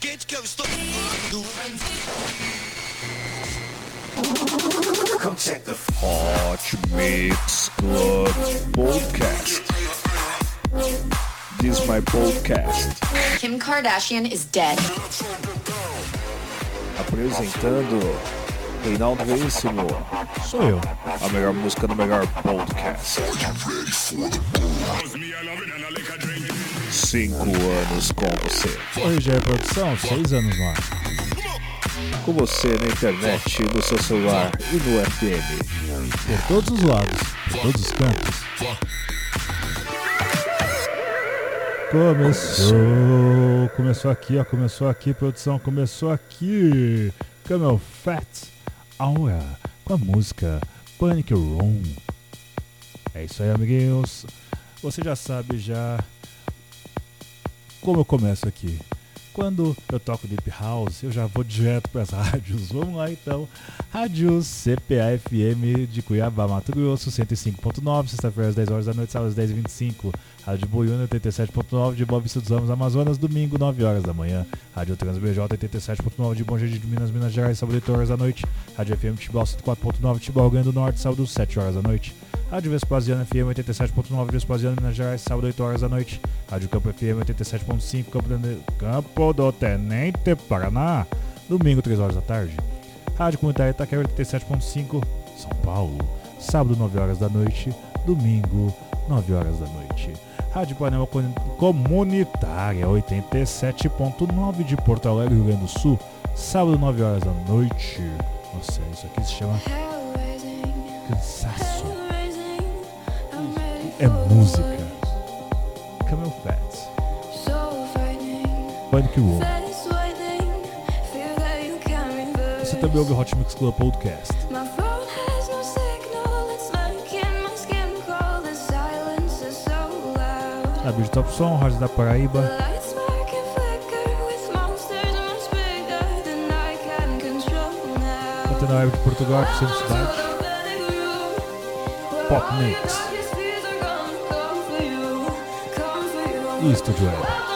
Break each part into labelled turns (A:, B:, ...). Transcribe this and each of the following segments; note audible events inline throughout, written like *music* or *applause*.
A: quente, que eu estou.
B: Hot Mix Club Podcast. This is my podcast.
C: Kim Kardashian is dead.
B: Apresentando Reinaldo Veríssimo.
D: Sou eu.
B: A melhor música do melhor podcast. Cinco anos com você.
D: Oi, Gé Produção, seis anos no ar.
B: Com você na internet, no seu celular e no FM.
D: Por todos os lados, por todos os cantos. Começou, começou aqui, ó, começou aqui, produção, começou aqui. Camel Fat, Aura, com a música Panic Room. É isso aí, amiguinhos. Você já sabe já como eu começo aqui. Quando eu toco Deep House, eu já vou direto para as *laughs* rádios. Vamos lá então. Rádio CPA FM de Cuiabá, Mato Grosso, 105.9, sexta-feira às 10 horas da noite, sábado às 10h25. Rádio Boiúna, 87.9 de Boa Vista dos Ramos, Amazonas, domingo, 9 horas da manhã. Rádio Transbj, 87.9 de Bom Jardim de Minas, Minas Gerais, sábado, 8 horas da noite. Rádio FM Tibau, 104.9 Tibau, Rio Grande do Norte, sábado, 7 horas da noite. Rádio Vespasiano FM 87.9 Vespasiano, Minas Gerais, sábado 8 horas da noite. Rádio Campo FM 87.5 Campo, do... Campo do Tenente, Paraná, domingo 3 horas da tarde. Rádio Comunitária Itaquera 87.5 São Paulo, sábado 9 horas da noite, domingo 9 horas da noite. Rádio Panema Comunitária 87.9 de Porto Alegre, Rio Grande do Sul, sábado 9 horas da noite. Nossa, isso aqui se chama cansaço é música. Camel Fat. Panic Room. Você também ouve o Hot Mix Club Podcast. A Bíblia Top Som, Rádio da Paraíba. Até na web de Portugal, Centro Cidade. Pop Mix. E Estúdio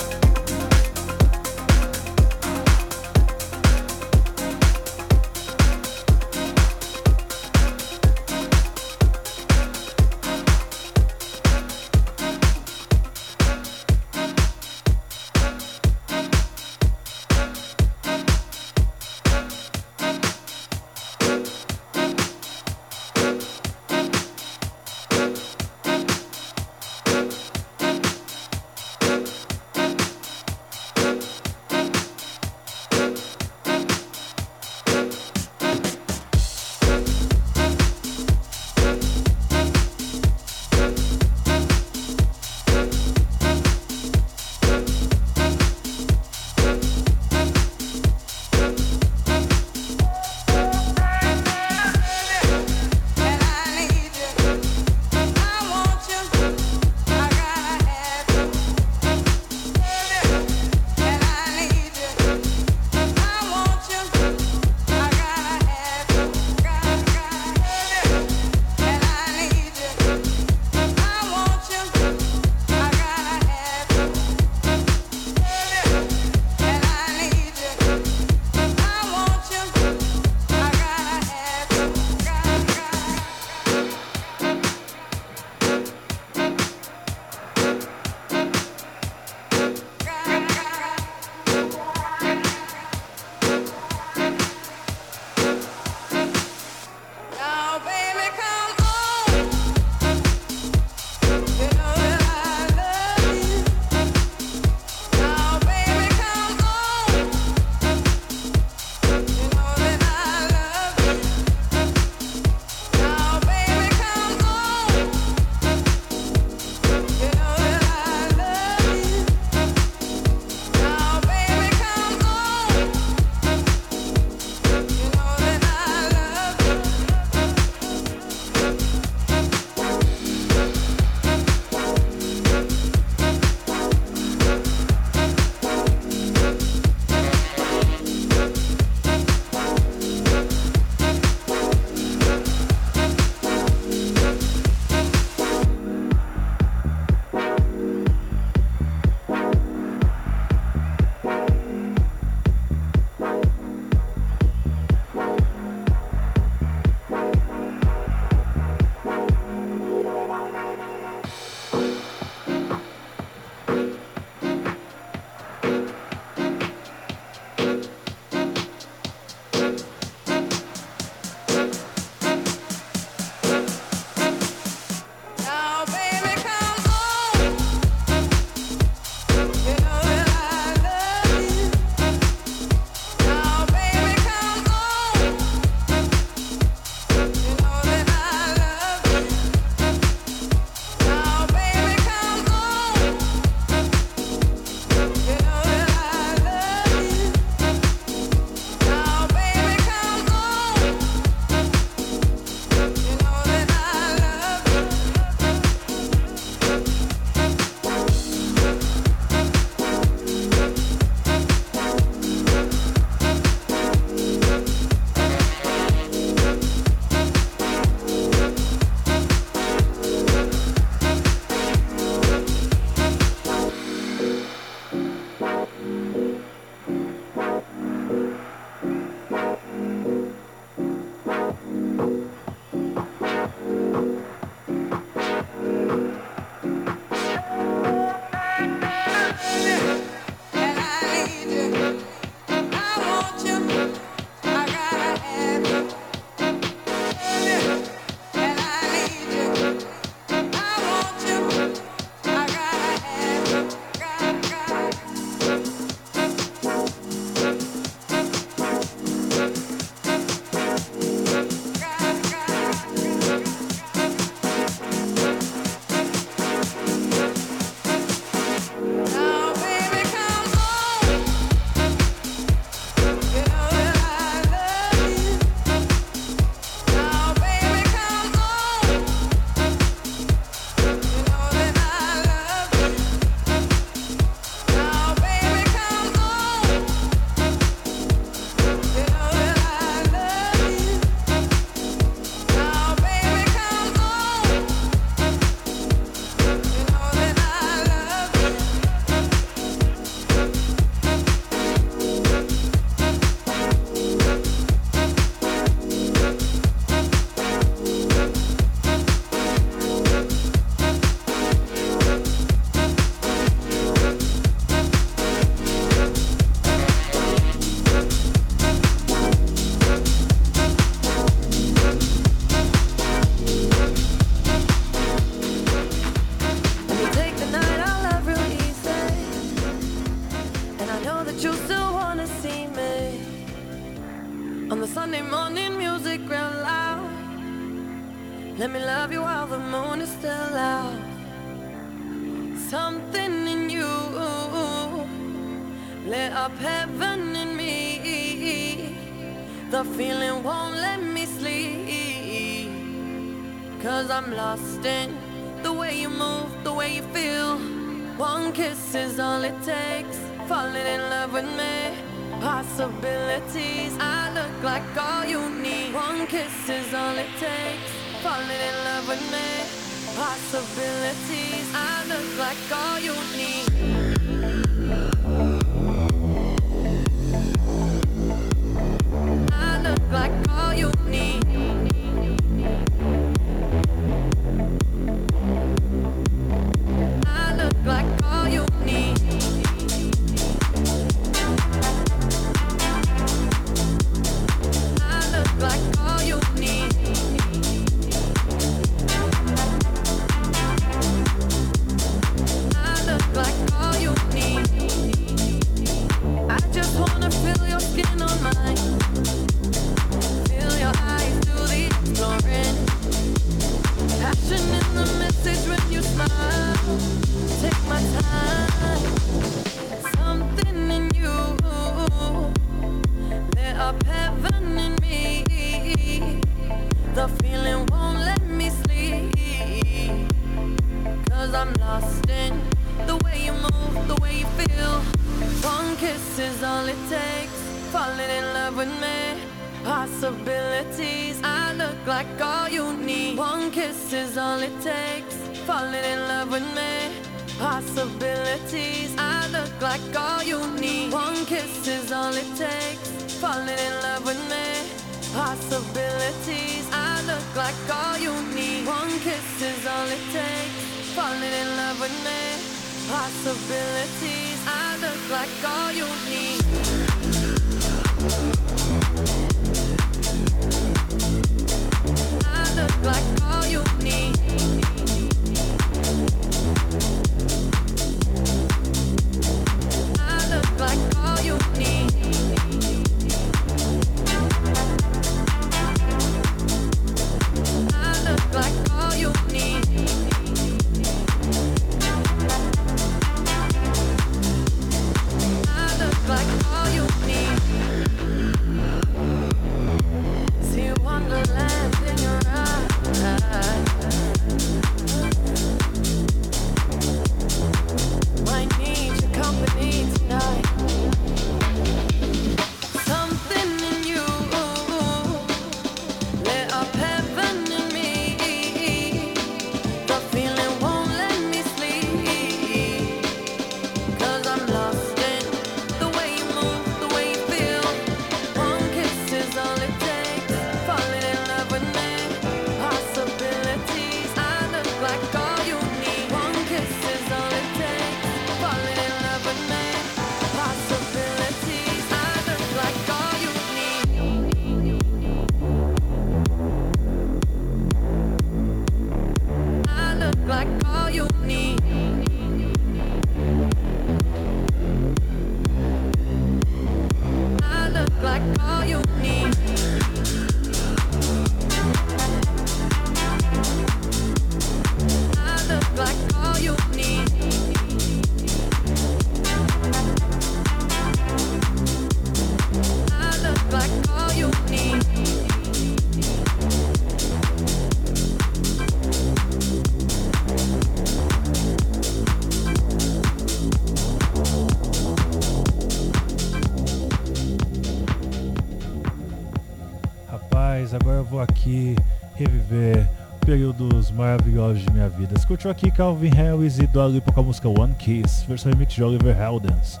B: aqui reviver períodos maravilhosos de minha vida. Escutou aqui Calvin Harris e Dua Lipa com a música One Kiss, versão remix de Oliver Heldens.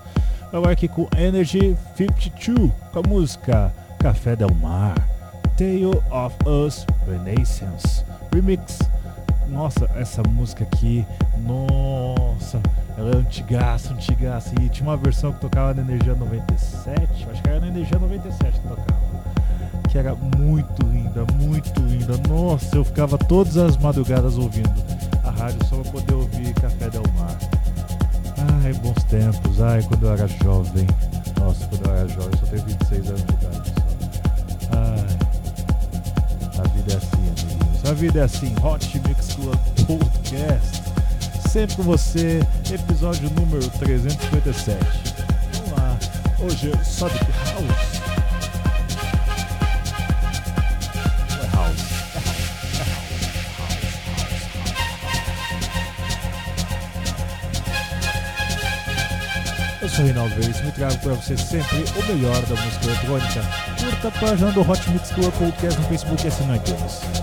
B: Agora aqui com Energy 52 com a música Café Del Mar, Tale of Us Renaissance Remix. Nossa, essa música aqui, nossa, ela é antigaça, antigaça. E tinha uma versão que tocava na Energia 97, acho que era na Energia 97 que tocava que era muito linda, muito linda. Nossa, eu ficava todas as madrugadas ouvindo a rádio só para poder ouvir Café Del Mar. Ai, bons tempos. Ai, quando eu era jovem. Nossa, quando eu era jovem, eu só tenho 26 anos de idade. Só. Ai, a vida é assim, amigos. A vida é assim. Hot Mix Club Podcast. Sempre com você, episódio número 357. Vamos lá. Hoje, só de house? Sou Reinaldo Veríssimo e trago para você sempre o melhor da música eletrônica. Curta a página do Hot Mix Club Podcast no Facebook e assina no iTunes.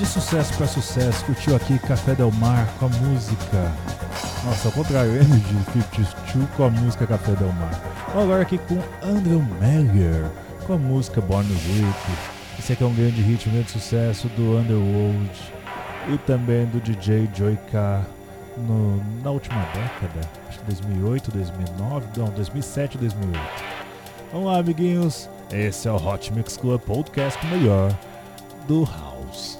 B: De sucesso para sucesso, curtiu aqui Café Del Mar com a música. Nossa, ao contrário, Energy 52 com a música Café Del Mar. Agora aqui com Andrew Meyer com a música Born Week. Esse aqui é um grande hit, um grande sucesso do Underworld e também do DJ Joy K no, na última década, acho que 2008, 2009, não, 2007, 2008. Vamos lá, amiguinhos. Esse é o Hot Mix Club Podcast melhor do House.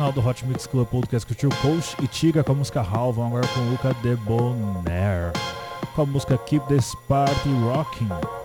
B: Final do Hot Mix Club Podcast curtiu Coach e Tiga com a música How. Vamos agora com Luca Debonair com a música Keep This Party Rocking.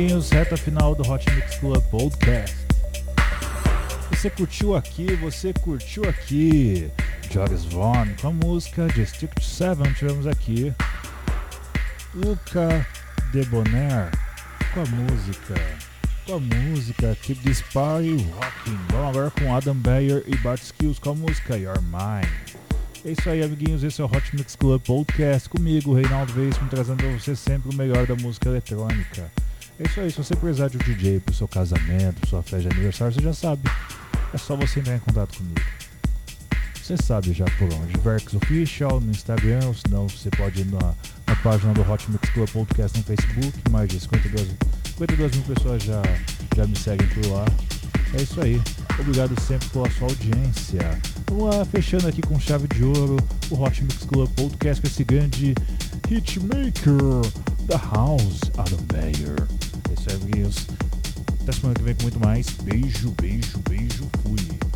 B: Amiguinhos. Reta final do Hot Mix Club Podcast. Você curtiu aqui, você curtiu aqui. Joris Vaughn com a música District 7. Tivemos aqui Luca Debonair com a música. Com a música Keep This Party Rocking. Vamos agora com Adam Beyer e Bart Skills com a música Your Mind. É isso aí, amiguinhos. Esse é o Hot Mix Club Podcast comigo, Reinaldo Veríssimo, trazendo para você sempre o melhor da música eletrônica. É isso aí, se você precisar de um DJ pro seu casamento, sua festa de aniversário, você já sabe. É só você entrar em contato comigo. Você sabe já por onde. Verx Official no Instagram, ou senão você pode ir na, na página do Hot Mix Club Podcast no Facebook. Mais de 52, 52 mil pessoas já, já me seguem por lá. É isso aí. Obrigado sempre pela sua audiência. Vamos lá, fechando aqui com chave de ouro o Hot Mix Club Podcast com esse grande hitmaker da House, Adam Beyer. Aí, amiguinhos. Até semana que vem com muito mais. Beijo, beijo, beijo. Fui.